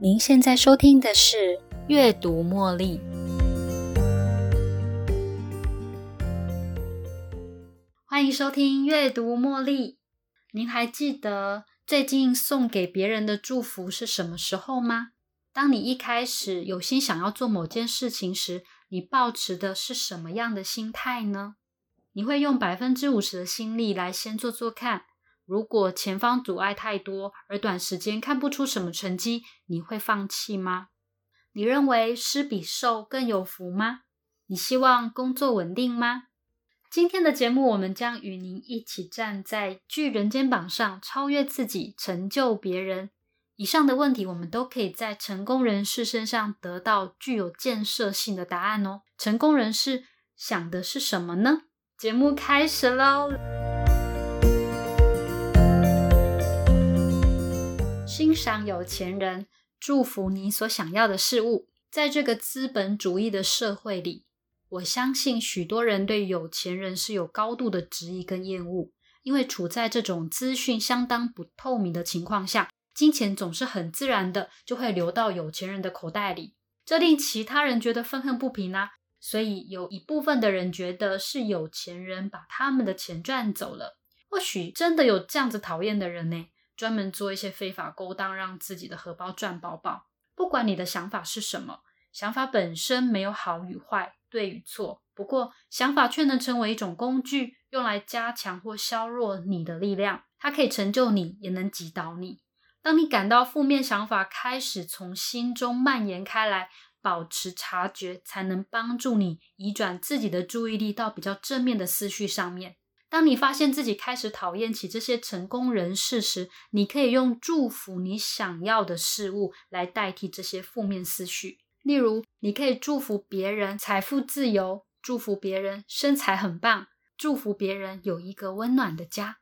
您现在收听的是《阅读茉莉》，欢迎收听《阅读茉莉》。您还记得最近送给别人的祝福是什么时候吗？当你一开始有心想要做某件事情时，你抱持的是什么样的心态呢？你会用百分之五十的心力来先做做看。如果前方阻碍太多，而短时间看不出什么成绩，你会放弃吗？你认为施比受更有福吗？你希望工作稳定吗？今天的节目，我们将与您一起站在巨人肩膀上，超越自己，成就别人。以上的问题，我们都可以在成功人士身上得到具有建设性的答案哦。成功人士想的是什么呢？节目开始喽！欣赏有钱人，祝福你所想要的事物。在这个资本主义的社会里，我相信许多人对有钱人是有高度的质疑跟厌恶，因为处在这种资讯相当不透明的情况下，金钱总是很自然的就会流到有钱人的口袋里，这令其他人觉得愤恨不平啊。所以有一部分的人觉得是有钱人把他们的钱赚走了。或许真的有这样子讨厌的人呢？专门做一些非法勾当，让自己的荷包赚饱饱。不管你的想法是什么，想法本身没有好与坏、对与错。不过，想法却能成为一种工具，用来加强或削弱你的力量。它可以成就你，也能击倒你。当你感到负面想法开始从心中蔓延开来，保持察觉，才能帮助你移转自己的注意力到比较正面的思绪上面。当你发现自己开始讨厌起这些成功人士时，你可以用祝福你想要的事物来代替这些负面思绪。例如，你可以祝福别人财富自由，祝福别人身材很棒，祝福别人有一个温暖的家。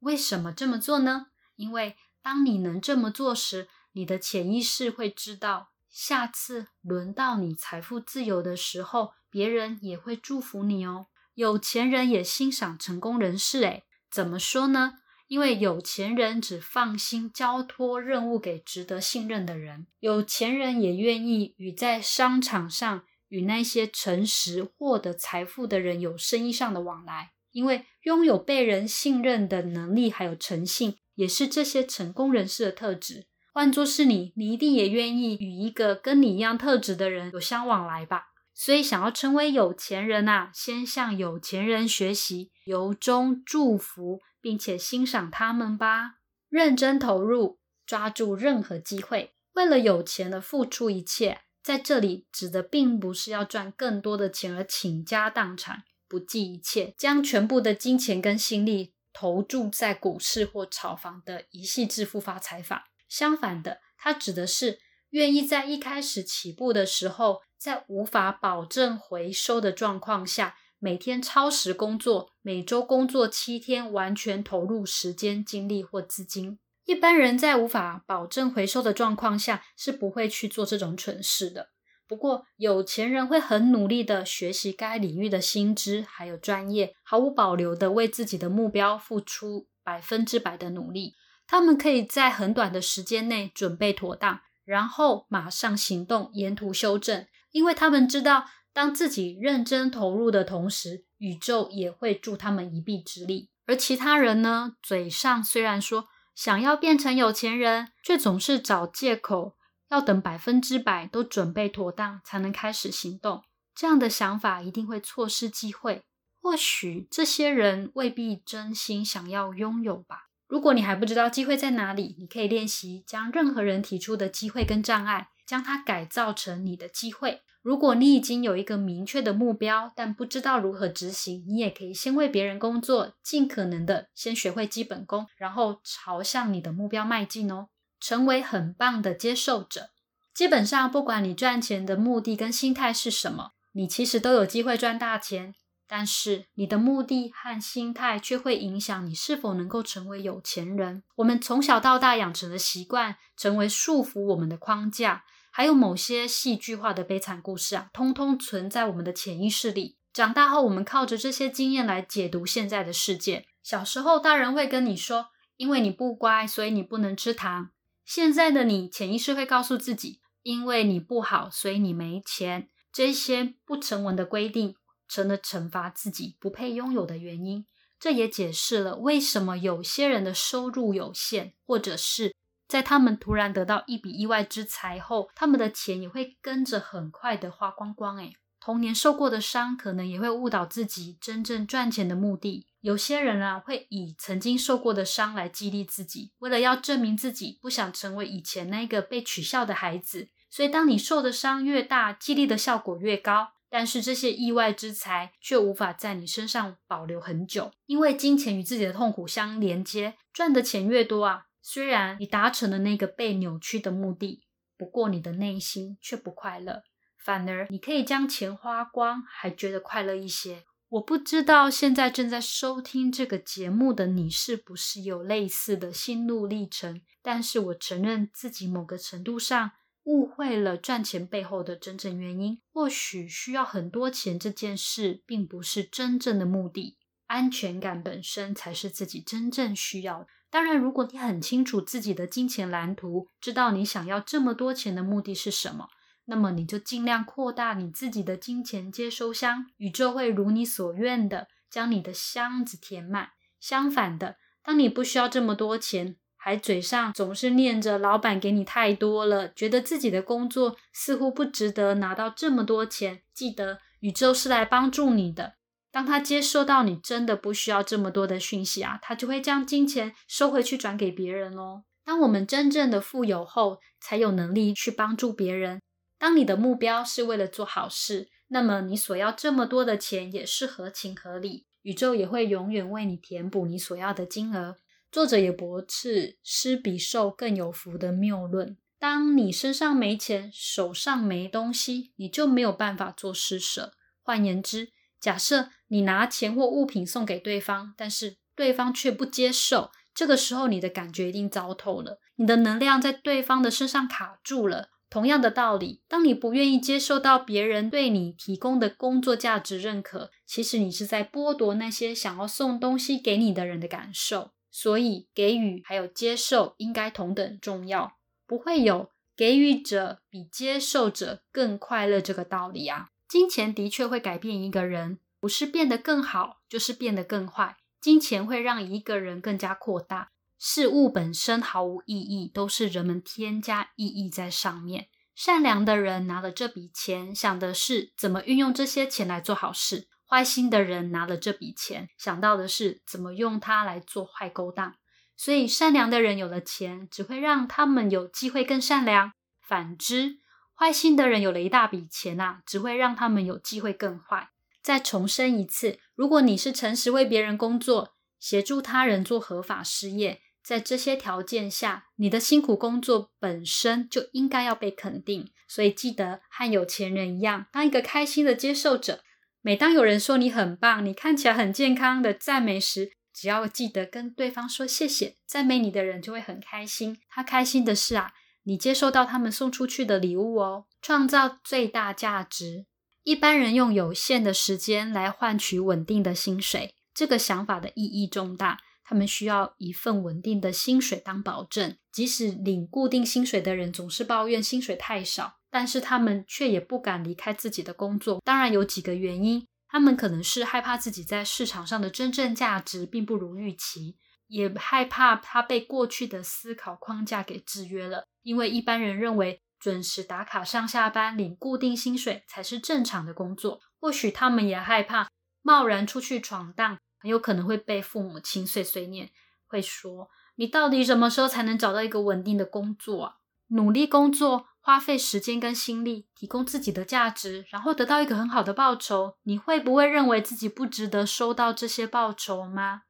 为什么这么做呢？因为当你能这么做时，你的潜意识会知道，下次轮到你财富自由的时候，别人也会祝福你哦。有钱人也欣赏成功人士，诶，怎么说呢？因为有钱人只放心交托任务给值得信任的人，有钱人也愿意与在商场上与那些诚实获得财富的人有生意上的往来，因为拥有被人信任的能力还有诚信，也是这些成功人士的特质。换作是你，你一定也愿意与一个跟你一样特质的人有相往来吧。所以，想要成为有钱人啊，先向有钱人学习，由衷祝福并且欣赏他们吧。认真投入，抓住任何机会，为了有钱的付出一切。在这里指的并不是要赚更多的钱而倾家荡产、不计一切，将全部的金钱跟心力投注在股市或炒房的一系致富发财法。相反的，它指的是愿意在一开始起步的时候。在无法保证回收的状况下，每天超时工作，每周工作七天，完全投入时间、精力或资金。一般人在无法保证回收的状况下，是不会去做这种蠢事的。不过，有钱人会很努力的学习该领域的薪资，还有专业，毫无保留的为自己的目标付出百分之百的努力。他们可以在很短的时间内准备妥当，然后马上行动，沿途修正。因为他们知道，当自己认真投入的同时，宇宙也会助他们一臂之力。而其他人呢，嘴上虽然说想要变成有钱人，却总是找借口，要等百分之百都准备妥当才能开始行动。这样的想法一定会错失机会。或许这些人未必真心想要拥有吧。如果你还不知道机会在哪里，你可以练习将任何人提出的机会跟障碍。将它改造成你的机会。如果你已经有一个明确的目标，但不知道如何执行，你也可以先为别人工作，尽可能的先学会基本功，然后朝向你的目标迈进哦。成为很棒的接受者。基本上，不管你赚钱的目的跟心态是什么，你其实都有机会赚大钱。但是你的目的和心态却会影响你是否能够成为有钱人。我们从小到大养成的习惯，成为束缚我们的框架。还有某些戏剧化的悲惨故事啊，通通存在我们的潜意识里。长大后，我们靠着这些经验来解读现在的世界。小时候，大人会跟你说：“因为你不乖，所以你不能吃糖。”现在的你潜意识会告诉自己，因为你不好，所以你没钱。这些不成文的规定成了惩罚自己不配拥有的原因。这也解释了为什么有些人的收入有限，或者是在他们突然得到一笔意外之财后，他们的钱也会跟着很快的花光光。诶童年受过的伤，可能也会误导自己真正赚钱的目的。有些人啊，会以曾经受过的伤来激励自己，为了要证明自己不想成为以前那个被取笑的孩子。所以，当你受的伤越大，激励的效果越高。但是，这些意外之财却无法在你身上保留很久，因为金钱与自己的痛苦相连接。赚的钱越多啊，虽然你达成了那个被扭曲的目的，不过你的内心却不快乐。反而，你可以将钱花光，还觉得快乐一些。我不知道现在正在收听这个节目的你是不是有类似的心路历程，但是我承认自己某个程度上。误会了赚钱背后的真正原因，或许需要很多钱这件事并不是真正的目的，安全感本身才是自己真正需要的。当然，如果你很清楚自己的金钱蓝图，知道你想要这么多钱的目的是什么，那么你就尽量扩大你自己的金钱接收箱，宇宙会如你所愿的将你的箱子填满。相反的，当你不需要这么多钱。还嘴上总是念着老板给你太多了，觉得自己的工作似乎不值得拿到这么多钱。记得宇宙是来帮助你的，当他接收到你真的不需要这么多的讯息啊，他就会将金钱收回去转给别人哦。当我们真正的富有后，才有能力去帮助别人。当你的目标是为了做好事，那么你所要这么多的钱也是合情合理，宇宙也会永远为你填补你所要的金额。作者也驳斥“施比受更有福”的谬论。当你身上没钱，手上没东西，你就没有办法做施舍。换言之，假设你拿钱或物品送给对方，但是对方却不接受，这个时候你的感觉一定糟透了，你的能量在对方的身上卡住了。同样的道理，当你不愿意接受到别人对你提供的工作价值认可，其实你是在剥夺那些想要送东西给你的人的感受。所以，给予还有接受应该同等重要，不会有给予者比接受者更快乐这个道理啊。金钱的确会改变一个人，不是变得更好，就是变得更坏。金钱会让一个人更加扩大，事物本身毫无意义，都是人们添加意义在上面。善良的人拿了这笔钱，想的是怎么运用这些钱来做好事。坏心的人拿了这笔钱，想到的是怎么用它来做坏勾当。所以，善良的人有了钱，只会让他们有机会更善良；反之，坏心的人有了一大笔钱啊，只会让他们有机会更坏。再重申一次，如果你是诚实为别人工作，协助他人做合法事业，在这些条件下，你的辛苦工作本身就应该要被肯定。所以，记得和有钱人一样，当一个开心的接受者。每当有人说你很棒，你看起来很健康的赞美时，只要记得跟对方说谢谢。赞美你的人就会很开心，他开心的是啊，你接收到他们送出去的礼物哦。创造最大价值，一般人用有限的时间来换取稳定的薪水，这个想法的意义重大。他们需要一份稳定的薪水当保证，即使领固定薪水的人总是抱怨薪水太少。但是他们却也不敢离开自己的工作，当然有几个原因，他们可能是害怕自己在市场上的真正价值并不如预期，也害怕他被过去的思考框架给制约了。因为一般人认为准时打卡上下班领固定薪水才是正常的工作，或许他们也害怕贸然出去闯荡，很有可能会被父母亲碎碎念，会说你到底什么时候才能找到一个稳定的工作啊？努力工作。花费时间跟心力，提供自己的价值，然后得到一个很好的报酬，你会不会认为自己不值得收到这些报酬吗？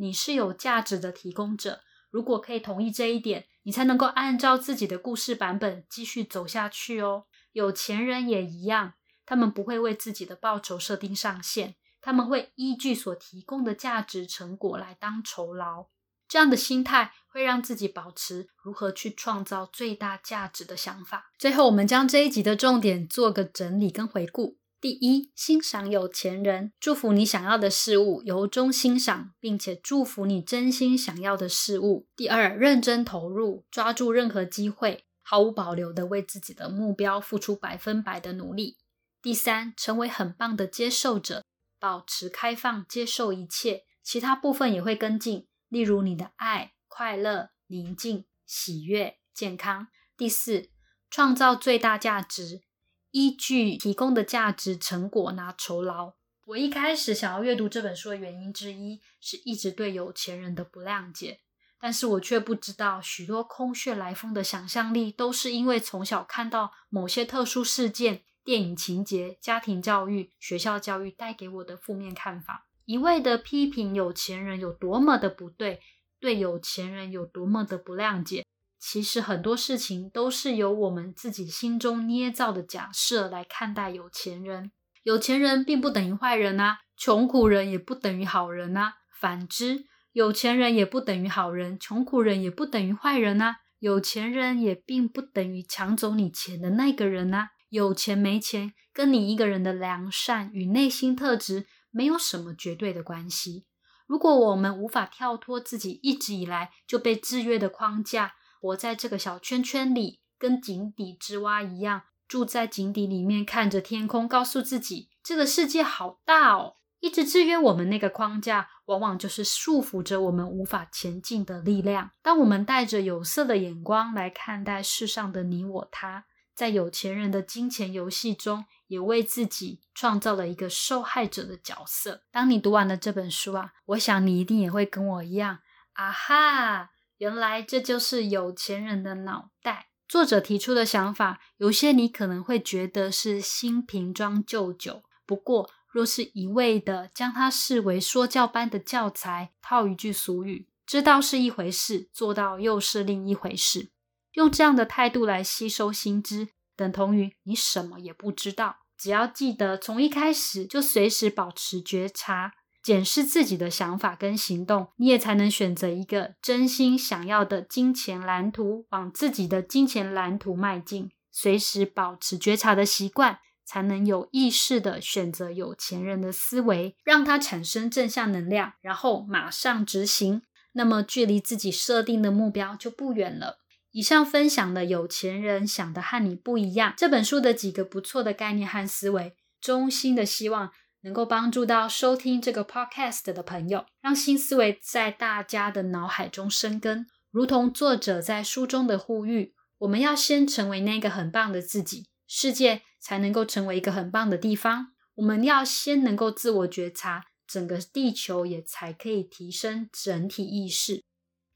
你是有价值的提供者，如果可以同意这一点，你才能够按照自己的故事版本继续走下去哦。有钱人也一样，他们不会为自己的报酬设定上限，他们会依据所提供的价值成果来当酬劳。这样的心态会让自己保持如何去创造最大价值的想法。最后，我们将这一集的重点做个整理跟回顾。第一，欣赏有钱人，祝福你想要的事物，由衷欣赏，并且祝福你真心想要的事物。第二，认真投入，抓住任何机会，毫无保留的为自己的目标付出百分百的努力。第三，成为很棒的接受者，保持开放，接受一切，其他部分也会跟进，例如你的爱、快乐、宁静、喜悦、健康。第四，创造最大价值。依据提供的价值成果拿酬劳。我一开始想要阅读这本书的原因之一，是一直对有钱人的不谅解，但是我却不知道，许多空穴来风的想象力，都是因为从小看到某些特殊事件、电影情节、家庭教育、学校教育带给我的负面看法，一味的批评有钱人有多么的不对，对有钱人有多么的不谅解。其实很多事情都是由我们自己心中捏造的假设来看待有钱人。有钱人并不等于坏人啊，穷苦人也不等于好人啊。反之，有钱人也不等于好人，穷苦人也不等于坏人啊。有钱人也并不等于抢走你钱的那个人啊。有钱没钱，跟你一个人的良善与内心特质没有什么绝对的关系。如果我们无法跳脱自己一直以来就被制约的框架，活在这个小圈圈里，跟井底之蛙一样，住在井底里面，看着天空，告诉自己这个世界好大哦。一直制约我们那个框架，往往就是束缚着我们无法前进的力量。当我们带着有色的眼光来看待世上的你我他，在有钱人的金钱游戏中，也为自己创造了一个受害者的角色。当你读完了这本书啊，我想你一定也会跟我一样，啊哈。原来这就是有钱人的脑袋。作者提出的想法，有些你可能会觉得是新瓶装旧酒。不过，若是一味的将它视为说教般的教材，套一句俗语，知道是一回事，做到又是另一回事。用这样的态度来吸收新知，等同于你什么也不知道。只要记得从一开始就随时保持觉察。检视自己的想法跟行动，你也才能选择一个真心想要的金钱蓝图，往自己的金钱蓝图迈进。随时保持觉察的习惯，才能有意识的选择有钱人的思维，让它产生正向能量，然后马上执行。那么，距离自己设定的目标就不远了。以上分享的有钱人想的和你不一样，这本书的几个不错的概念和思维，衷心的希望。能够帮助到收听这个 podcast 的朋友，让新思维在大家的脑海中生根。如同作者在书中的呼吁，我们要先成为那个很棒的自己，世界才能够成为一个很棒的地方。我们要先能够自我觉察，整个地球也才可以提升整体意识。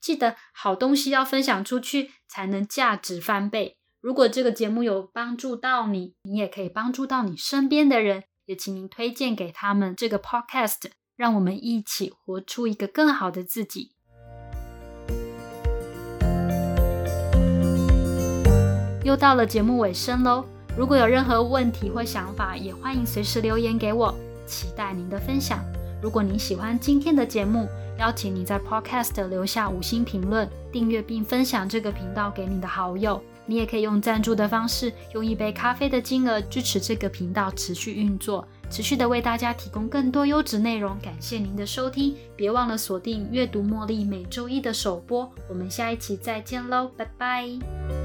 记得好东西要分享出去，才能价值翻倍。如果这个节目有帮助到你，你也可以帮助到你身边的人。也请您推荐给他们这个 podcast，让我们一起活出一个更好的自己。又到了节目尾声喽，如果有任何问题或想法，也欢迎随时留言给我，期待您的分享。如果您喜欢今天的节目，邀请你在 podcast 留下五星评论，订阅并分享这个频道给你的好友。你也可以用赞助的方式，用一杯咖啡的金额支持这个频道持续运作，持续的为大家提供更多优质内容。感谢您的收听，别忘了锁定阅读茉莉每周一的首播。我们下一期再见喽，拜拜。